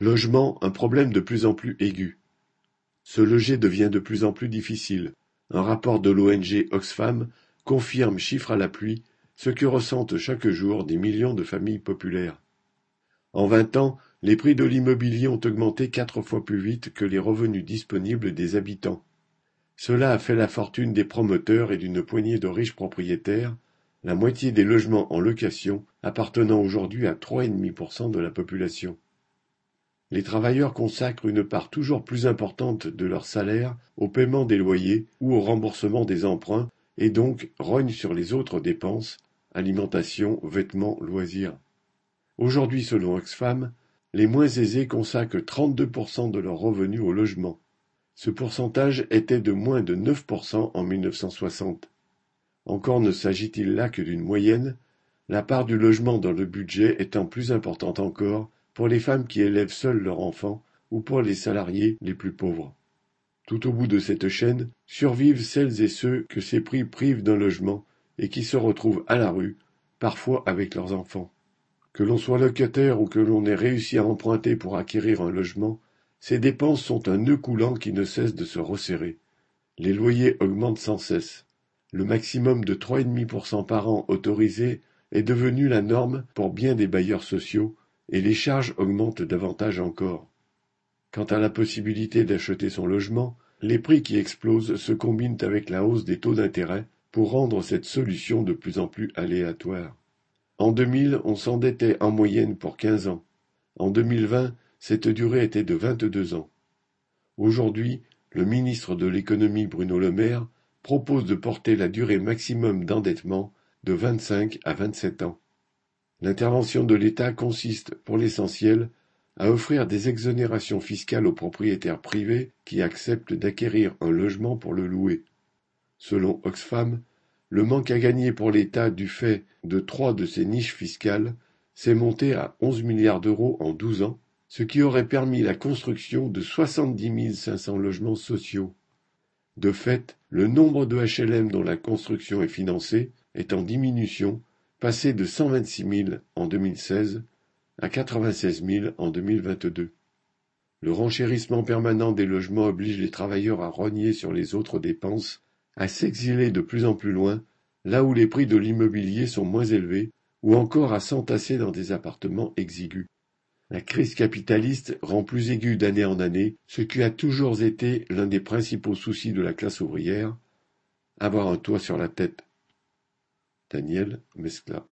Logement, un problème de plus en plus aigu. Se loger devient de plus en plus difficile. Un rapport de l'ONG Oxfam confirme, chiffre à la pluie, ce que ressentent chaque jour des millions de familles populaires. En vingt ans, les prix de l'immobilier ont augmenté quatre fois plus vite que les revenus disponibles des habitants. Cela a fait la fortune des promoteurs et d'une poignée de riches propriétaires, la moitié des logements en location appartenant aujourd'hui à 3,5% de la population. Les travailleurs consacrent une part toujours plus importante de leur salaire au paiement des loyers ou au remboursement des emprunts et donc rognent sur les autres dépenses, alimentation, vêtements, loisirs. Aujourd'hui, selon Oxfam, les moins aisés consacrent 32% de leurs revenus au logement. Ce pourcentage était de moins de 9% en 1960. Encore ne s'agit-il là que d'une moyenne, la part du logement dans le budget étant plus importante encore pour les femmes qui élèvent seules leurs enfants ou pour les salariés les plus pauvres. Tout au bout de cette chaîne survivent celles et ceux que ces prix privent d'un logement et qui se retrouvent à la rue, parfois avec leurs enfants. Que l'on soit locataire ou que l'on ait réussi à emprunter pour acquérir un logement, ces dépenses sont un nœud coulant qui ne cesse de se resserrer. Les loyers augmentent sans cesse. Le maximum de 3,5% par an autorisé est devenu la norme pour bien des bailleurs sociaux et les charges augmentent davantage encore. Quant à la possibilité d'acheter son logement, les prix qui explosent se combinent avec la hausse des taux d'intérêt pour rendre cette solution de plus en plus aléatoire. En 2000, on s'endettait en moyenne pour quinze ans. En 2020, cette durée était de vingt-deux ans. Aujourd'hui, le ministre de l'économie Bruno Le Maire propose de porter la durée maximum d'endettement de vingt-cinq à vingt-sept ans. L'intervention de l'État consiste, pour l'essentiel, à offrir des exonérations fiscales aux propriétaires privés qui acceptent d'acquérir un logement pour le louer. Selon Oxfam, le manque à gagner pour l'État du fait de trois de ces niches fiscales s'est monté à onze milliards d'euros en douze ans, ce qui aurait permis la construction de soixante-dix cinq cents logements sociaux. De fait, le nombre de HLM dont la construction est financée est en diminution, passé de 126 000 en 2016 à 96 000 en 2022. Le renchérissement permanent des logements oblige les travailleurs à rogner sur les autres dépenses, à s'exiler de plus en plus loin, là où les prix de l'immobilier sont moins élevés, ou encore à s'entasser dans des appartements exigus. La crise capitaliste rend plus aiguë d'année en année ce qui a toujours été l'un des principaux soucis de la classe ouvrière, avoir un toit sur la tête. Daniel Mescla